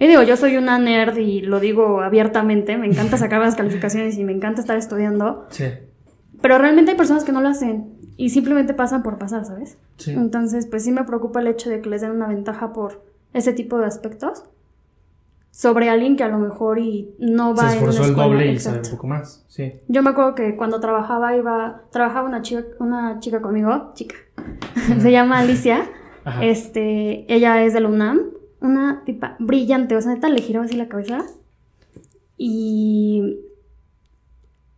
Y digo, yo soy una nerd y lo digo abiertamente, me encanta sacar las calificaciones y me encanta estar estudiando, Sí. pero realmente hay personas que no lo hacen y simplemente pasan por pasar, ¿sabes? Sí. Entonces, pues sí me preocupa el hecho de que les den una ventaja por ese tipo de aspectos sobre alguien que a lo mejor y no va Se en esforzó el escuela. doble y sabe un poco más. Sí. Yo me acuerdo que cuando trabajaba iba trabajaba una chica una chica conmigo, chica. [laughs] Se llama Alicia. Ajá. Este, ella es de la UNAM, una tipa brillante, o sea, neta le giraba así la cabeza. Y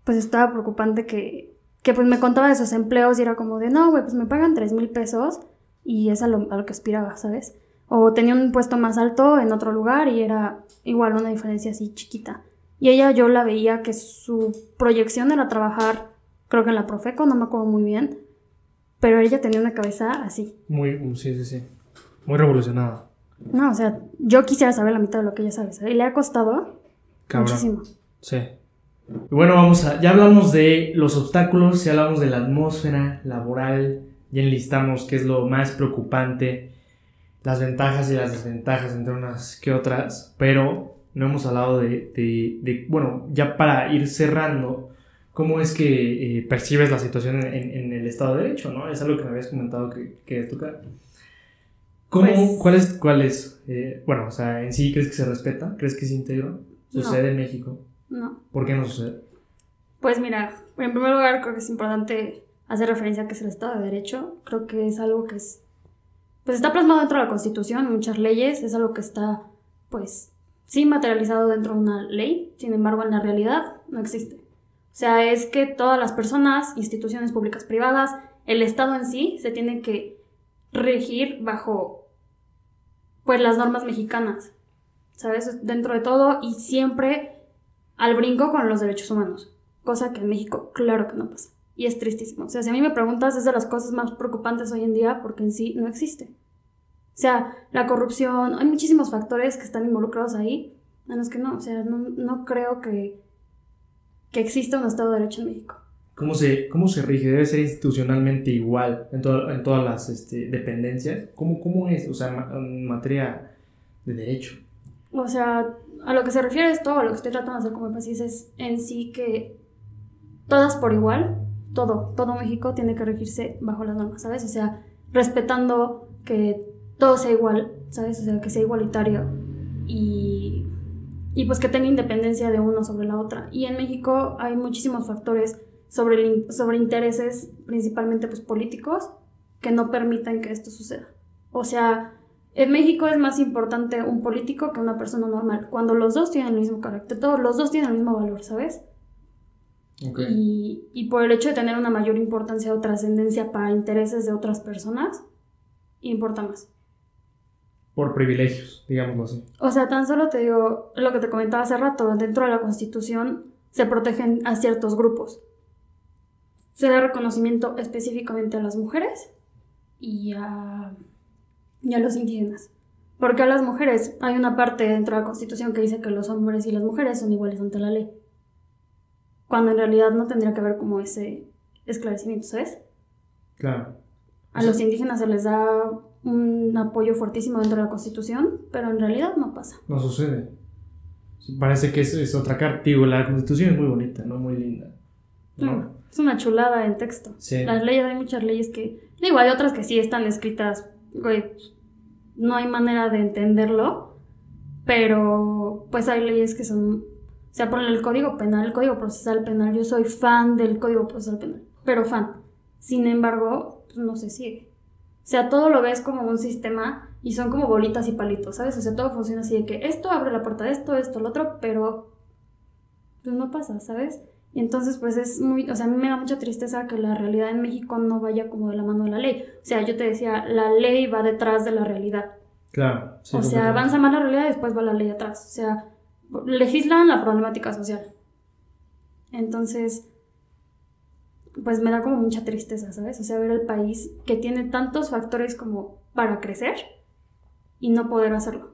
pues estaba preocupante que, que pues me contaba de sus empleos y era como de, no, güey, pues me pagan tres mil pesos y es a lo, a lo que aspiraba, ¿sabes? O tenía un puesto más alto en otro lugar y era igual una diferencia así chiquita. Y ella yo la veía que su proyección era trabajar, creo que en la Profeco, no me acuerdo muy bien, pero ella tenía una cabeza así. Muy, sí, sí, sí. Muy revolucionada. No, o sea, yo quisiera saber la mitad de lo que ella sabe, ¿sabes? Y le ha costado Cabrón. muchísimo. Sí. Y bueno, vamos a. Ya hablamos de los obstáculos, ya hablamos de la atmósfera laboral, ya enlistamos qué es lo más preocupante, las ventajas y las desventajas entre unas que otras, pero no hemos hablado de. de- de- bueno, ya para ir cerrando, ¿cómo es que eh, percibes la situación en, en- en el Estado de Derecho, no? Es algo que me habías comentado que querías tocar. ¿Cómo, Pues- ¿Cuál es, cuál es eh, bueno, o sea, en sí crees que se respeta? ¿Crees que es íntegro? ¿Sucede en México? No. ¿Por qué no sucede? Pues mira, en primer lugar creo que es importante hacer referencia a que es el Estado de Derecho. Creo que es algo que es, pues está plasmado dentro de la Constitución, muchas leyes, es algo que está, pues, sí materializado dentro de una ley, sin embargo en la realidad no existe. O sea, es que todas las personas, instituciones públicas privadas, el Estado en sí, se tiene que regir bajo, pues, las normas mexicanas, ¿sabes? Dentro de todo y siempre al brinco con los derechos humanos cosa que en México claro que no pasa. Y es tristísimo. O sea, si a mí me preguntas, es de las cosas más preocupantes hoy en día porque en sí no existe. O sea, la corrupción, hay muchísimos factores que están involucrados ahí, en los que no, o sea, no, no creo que, que exista un Estado de Derecho en México. ¿Cómo se, cómo se rige? ¿Debe ser institucionalmente igual en, to- en todas las este, dependencias? ¿Cómo, ¿Cómo es? O sea, en materia de derecho. O sea, a lo que se refiere esto, a lo que estoy tratando de hacer como énfasis es en sí que todas por igual, todo, todo México tiene que regirse bajo las normas, ¿sabes? O sea, respetando que todo sea igual, ¿sabes? O sea, que sea igualitario y, y pues que tenga independencia de uno sobre la otra. Y en México hay muchísimos factores sobre, sobre intereses principalmente pues políticos que no permitan que esto suceda. O sea, en México es más importante un político que una persona normal, cuando los dos tienen el mismo carácter, todos los dos tienen el mismo valor, ¿sabes? Y, y, por el hecho de tener una mayor importancia o trascendencia para intereses de otras personas, importa más. Por privilegios, digámoslo así. O sea, tan solo te digo lo que te comentaba hace rato, dentro de la Constitución se protegen a ciertos grupos. Se da reconocimiento específicamente a las mujeres y a, y a los indígenas. Porque a las mujeres hay una parte dentro de la Constitución que dice que los hombres y las mujeres son iguales ante la ley cuando en realidad no tendría que haber como ese esclarecimiento, ¿sabes? Claro. A los indígenas se les da un apoyo fuertísimo dentro de la Constitución, pero en realidad no pasa. No sucede. Parece que es, es otra carta. La Constitución es muy bonita, ¿no? Muy linda. ¿no? Es una chulada en texto. Sí. Las leyes, hay muchas leyes que... Digo, hay otras que sí están escritas, güey, no hay manera de entenderlo, pero pues hay leyes que son o sea, por el Código Penal, el Código Procesal Penal, yo soy fan del Código Procesal Penal, pero fan. Sin embargo, pues no se sigue. O sea, todo lo ves como un sistema y son como bolitas y palitos, ¿sabes? O sea, todo funciona así de que esto abre la puerta de esto, esto, lo otro, pero pues no pasa, ¿sabes? Y entonces, pues es muy, o sea, a mí me da mucha tristeza que la realidad en México no vaya como de la mano de la ley. O sea, yo te decía, la ley va detrás de la realidad. Claro. o sea, avanza más la realidad y después va la ley atrás. O sea, legislan la problemática social. Entonces, pues me da como mucha tristeza, ¿sabes? O sea, ver el país que tiene tantos factores como para crecer y no poder hacerlo.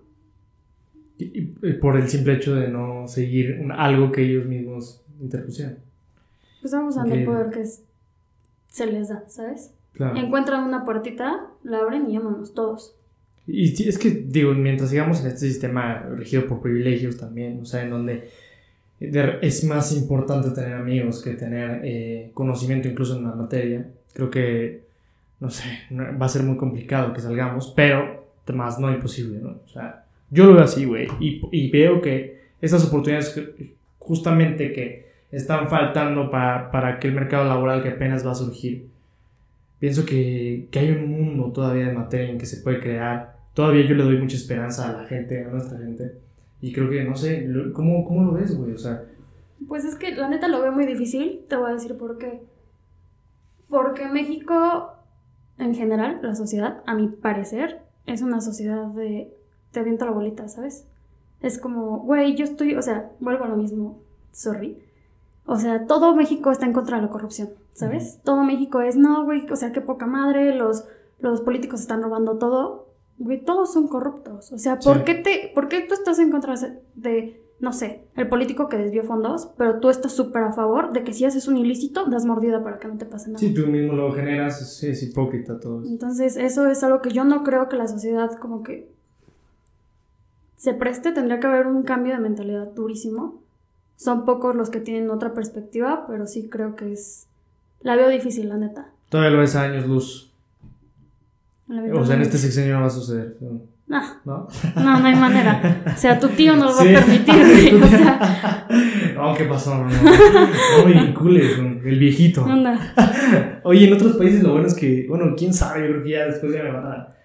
Y, por el simple hecho de no seguir algo que ellos mismos interpusieron. Pues vamos a el poder que se les da, ¿sabes? Encuentran una puertita, la abren y llamamos todos. Y es que, digo, mientras sigamos en este sistema regido por privilegios también, o sea, en donde es más importante tener amigos que tener eh, conocimiento incluso en una materia, creo que, no sé, va a ser muy complicado que salgamos, pero más no imposible, ¿no? O sea, yo lo veo así, güey, y, y, veo que estas oportunidades justamente que están faltando para, para aquel mercado laboral que apenas va a surgir, pienso que, que hay un mundo todavía de materia en que se puede crear todavía yo le doy mucha esperanza a la gente, a nuestra gente. Y creo que, no sé, ¿cómo, cómo lo ves, güey? O sea... Pues es que la neta lo veo muy difícil, te voy a decir por qué. Porque México, en general, la sociedad, a mi parecer, es una sociedad de... Te aviento la bolita, ¿sabes? Es como, güey, yo estoy, o sea, vuelvo a lo mismo, sorry. O sea, todo México está en contra de la corrupción, ¿sabes? Todo México es, no, güey, o sea, qué poca madre, los, los políticos están robando todo güey, todos son corruptos. O sea, ¿por, qué te, ¿por qué tú estás en contra de, no sé, el político que desvió fondos, pero tú estás súper a favor de que si haces un ilícito, das mordida para que no te pase nada? Sí, tú mismo lo generas, es, hipócrita todo eso. Entonces, eso es algo que yo no creo que la sociedad como que se preste, tendría que haber un cambio de mentalidad durísimo. Son pocos los que tienen otra perspectiva, pero sí creo que es... La veo difícil, la neta. Todavía lo ves a años luz. O sea, en este sexenio no va a suceder. No. ¿No? No, no hay manera. O sea, tu tío no lo va a permitir. [laughs] o sea... No, ¿qué pasó? No, no. me vincules con el viejito. [laughs] Oye, en otros países lo bueno es que, bueno, quién sabe, yo creo que ya después ya me van a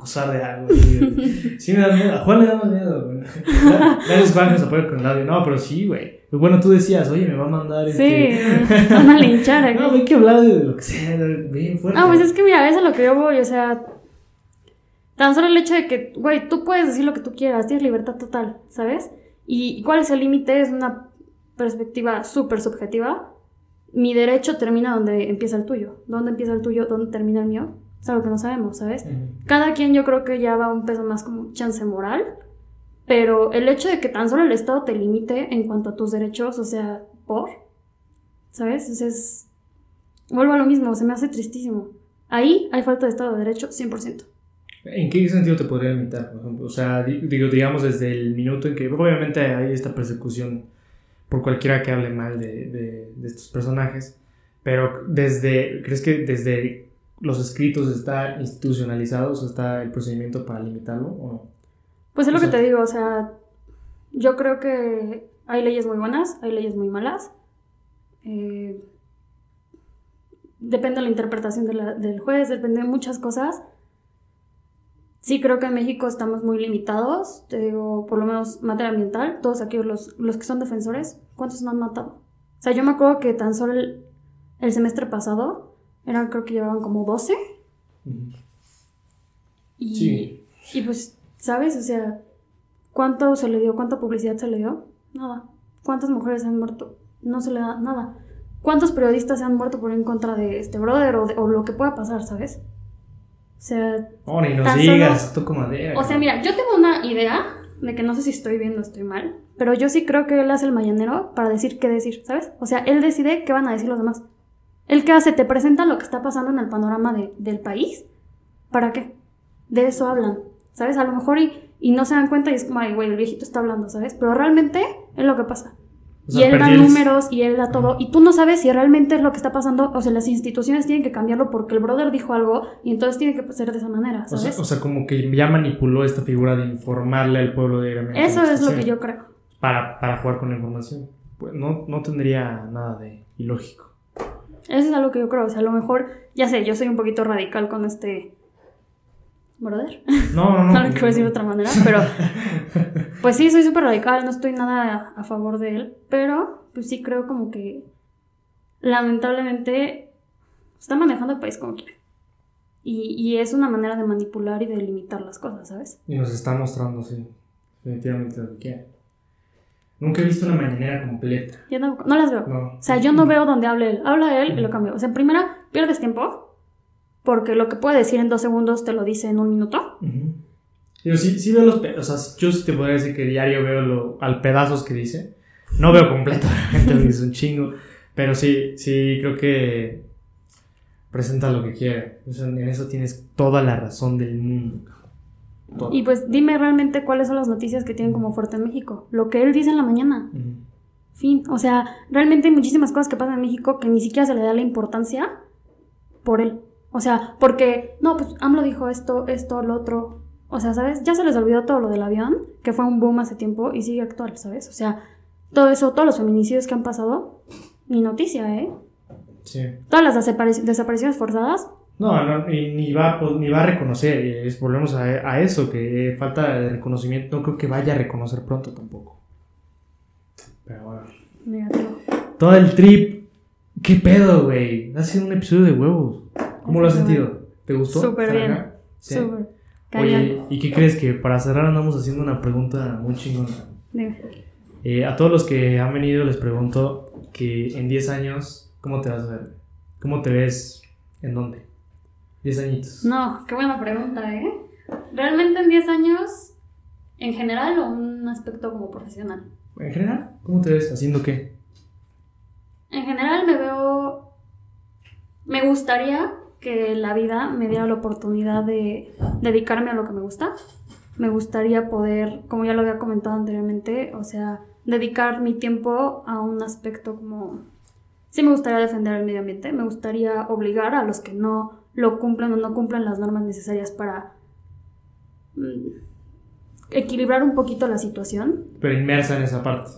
acusar de algo. [laughs] Sí, me da miedo. A Juan le da más miedo, güey. Es Juan se apoya con el audio. No, pero sí, güey. Bueno, tú decías, oye, me va a mandar. Este... Sí, van a linchar aquí. [laughs] No, hay que hablar de lo que sea, bien fuerte. No, pues es que mira, eso es lo que yo voy, o sea. Tan solo el hecho de que, güey, tú puedes decir lo que tú quieras, tienes libertad total, ¿sabes? Y cuál es el límite es una perspectiva súper subjetiva. Mi derecho termina donde empieza el tuyo. ¿Dónde empieza el tuyo? ¿Dónde termina el mío? Es algo que no sabemos, ¿sabes? Cada quien yo creo que ya va un peso más como chance moral, pero el hecho de que tan solo el Estado te limite en cuanto a tus derechos, o sea, por, ¿sabes? Entonces, vuelvo a lo mismo, se me hace tristísimo. Ahí hay falta de Estado de Derecho 100%. ¿En qué sentido te podría limitar, por ejemplo? O sea, digo, digamos desde el minuto en que obviamente hay esta persecución por cualquiera que hable mal de, de, de estos personajes, pero desde, ¿crees que desde los escritos está institucionalizado, o sea, está el procedimiento para limitarlo o no? Pues es lo que te digo, o sea, yo creo que hay leyes muy buenas, hay leyes muy malas. Eh, depende de la interpretación de la- del juez, depende de muchas cosas. Sí creo que en México estamos muy limitados, te digo, por lo menos materia ambiental, todos aquellos los, los que son defensores, ¿cuántos no han matado? O sea, yo me acuerdo que tan solo el, el semestre pasado, eran creo que llevaban como 12. Ujú. Y, Sí. y pues, ¿sabes? O sea, ¿cuánto se le dio? ¿Cuánta publicidad se le dio? Nada. ¿Cuántas mujeres han muerto? No se le da nada. ¿Cuántos periodistas se han muerto por ir en contra de este brother o, de- o lo que pueda pasar, ¿sabes? O sea, Oh, ni nos digas, toco madera. o sea, mira, yo tengo una idea de que no sé si estoy bien o estoy mal, pero yo sí creo que él hace el mañanero para decir qué decir, ¿sabes? O sea, él decide qué van a decir los demás. Él qué hace, te presenta lo que está pasando en el panorama de- del país. ¿Para qué? De eso hablan, ¿sabes? A lo mejor y, y no se dan cuenta y es como, ay, güey, el viejito está hablando, ¿sabes? Pero realmente es lo que pasa. O sea, y él da el- números y él da todo. Y tú no sabes si realmente es lo que está pasando. O sea, las instituciones tienen que cambiarlo porque el brother dijo algo y entonces tiene que ser de esa manera, O ¿sabes? sea, o sea, como que ya manipuló esta figura de informarle al pueblo diariamente. Eso es lo que yo creo. Para, para jugar con la información. Pues no, no tendría nada de ilógico. Eso es algo que yo creo. O sea, a lo mejor, ya sé, yo soy un poquito radical con este. Brother. No, no, no. No [laughs] lo quiero decir de otra manera, pero. Pues sí, soy súper radical, no estoy nada a favor de él. Pero, pues sí creo como que. Lamentablemente. Está manejando el país como quiere. Y, y es una manera de manipular y de limitar las cosas, ¿sabes? Y nos está mostrando, sí. Definitivamente lo que quiere. Nunca he visto una mañanera completa. Yo no, no las veo. No. O sea, yo no veo donde hable él. Habla él y lo cambio. O sea, en primera, pierdes tiempo. Porque lo que puede decir en dos segundos te lo dice en un minuto. Yo sí, sí veo los pe- o sea, yo sí te podría decir que diario veo lo, al pedazos que dice. No veo completo, porque [laughs] es un chingo. Pero sí, sí, creo que presenta lo que quiere. O sea, en eso tienes toda la razón del mundo. Y pues dime realmente cuáles son las noticias que tienen como fuerte en México. Lo que él dice en la mañana. Fin. O sea, realmente hay muchísimas cosas que pasan en México que ni siquiera se le da la importancia por él. O sea, porque, no, pues AMLO dijo esto, esto, lo otro. O sea, ¿sabes? Ya se les olvidó todo lo del avión, que fue un boom hace tiempo y sigue actual, ¿sabes? O sea, todo eso, todos los feminicidios que han pasado, ni noticia, ¿eh? Sí. Todas las desapari- desapariciones forzadas, No, no, ni, ni va, po- ni va a reconocer. es- volvemos a, a eso, que falta de reconocimiento. No creo que vaya a reconocer pronto tampoco. Pero bueno. negativo. Todo el trip. ¿Qué pedo, güey? Ha sido un episodio de huevos. ¿Cómo lo has sentido? ¿Te gustó? Súper ¿Estar bien. acá? Sí. Súper. Cañón. Oye, ¿y qué crees? Que para cerrar andamos haciendo una pregunta muy chingona. Eh, a todos los que han venido les pregunto que en 10 años, ¿cómo te vas a ver? ¿Cómo te ves? ¿En dónde? 10 añitos. No, qué buena pregunta, ¿eh? ¿Realmente en 10 años, en general o un aspecto como profesional? En general, ¿cómo te ves? ¿Haciendo qué? En general me veo... Me gustaría que la vida me diera la oportunidad de dedicarme a lo que me gusta. Me gustaría poder, como ya lo había comentado anteriormente, o sea, dedicar mi tiempo a un aspecto como... Sí me gustaría defender el medio ambiente, me gustaría obligar a los que no lo cumplen o no cumplen las normas necesarias para mm, equilibrar un poquito la situación. Pero inmersa en esa parte.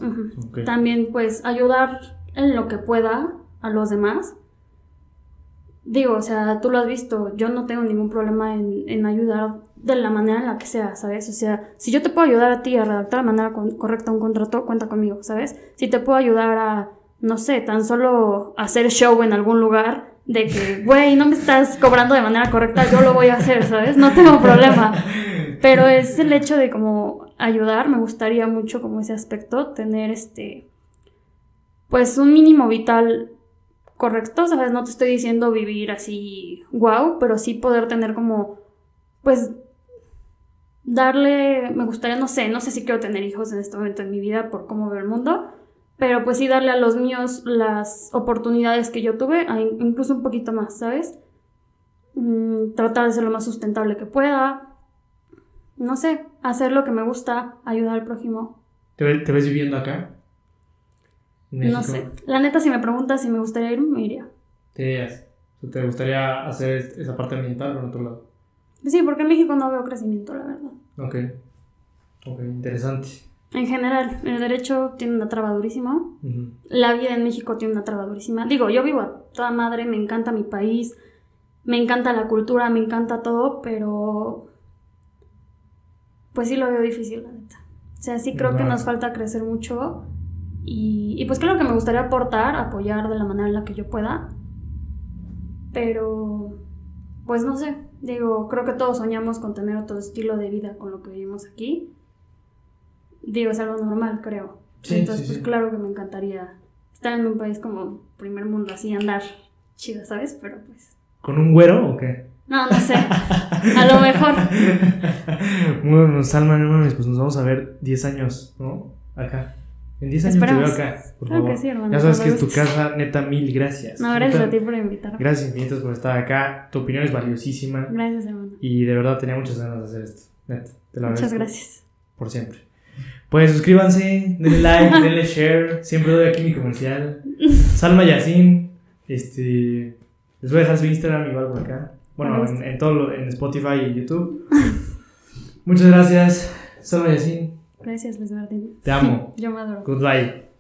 También pues ayudar en lo que pueda a los demás. Digo, o sea, tú lo has visto, yo no tengo ningún problema en, en ayudar de la manera en la que sea, ¿sabes? O sea, si yo te puedo ayudar a ti a redactar de manera con- correcta un contrato, cuenta conmigo, ¿sabes? Si te puedo ayudar a, no sé, tan solo hacer show en algún lugar, de que, güey, no me estás cobrando de manera correcta, yo lo voy a hacer, ¿sabes? No tengo problema. Pero es el hecho de como ayudar, me gustaría mucho como ese aspecto, tener este, pues un mínimo vital correcto, ¿sabes? No te estoy diciendo vivir así, wow, pero sí poder tener como, pues, darle, me gustaría, no sé, no sé si quiero tener hijos en este momento en mi vida por cómo veo el mundo, pero pues sí darle a los míos las oportunidades que yo tuve, incluso un poquito más, ¿sabes? Mm, tratar de ser lo más sustentable que pueda, no sé, hacer lo que me gusta, ayudar al prójimo, ¿Te, ve- te ves viviendo acá? No sé. La neta, si me preguntas si me gustaría ir, me iría. ¿Te irías? ¿Te gustaría hacer esa parte ambiental o en otro lado? Sí, porque en México no veo crecimiento, la verdad. Ok. Ok, interesante. En general, el derecho tiene una traba durísima. La vida en México tiene una traba durísima. Digo, yo vivo a toda madre, me encanta mi país, me encanta la cultura, me encanta todo, pero pues sí lo veo difícil, la neta. O sea, sí creo que nos falta crecer mucho y, y pues creo que me gustaría aportar, apoyar de la manera en la que yo pueda, pero pues no sé, digo, creo que todos soñamos con tener otro estilo de vida con lo que vivimos aquí. Digo, es algo normal, creo. Sí, Entonces, sí, pues claro que me encantaría estar en un país como primer mundo, así andar chido, ¿sabes? Pero pues. ¿Con un güero o qué? No, no sé. A lo mejor. [laughs] bueno, Salma, no mames, pues nos vamos a ver 10 años, ¿no? Acá. En 10 años Esperemos. te veo acá, por Claro favor. que sí, hermano, Ya sabes que es tu casa, neta, mil gracias. No, gracias Neta, a ti por invitarme. Gracias infinitas por estar acá. Tu opinión es valiosísima. Gracias, hermano. Y de verdad tenía muchas ganas de hacer esto. Neta, te lo Muchas gracias. Por siempre. Pues suscríbanse, denle like, denle share. Siempre doy aquí mi comercial. Salma Yacine. Este. Les voy a dejar su Instagram igual por acá. Bueno, en, en todo lo- en Spotify y YouTube. Muchas gracias, Salma Yacine. Gracias, Luis Martín. Te amo. [laughs] Yo me adoro. Goodbye.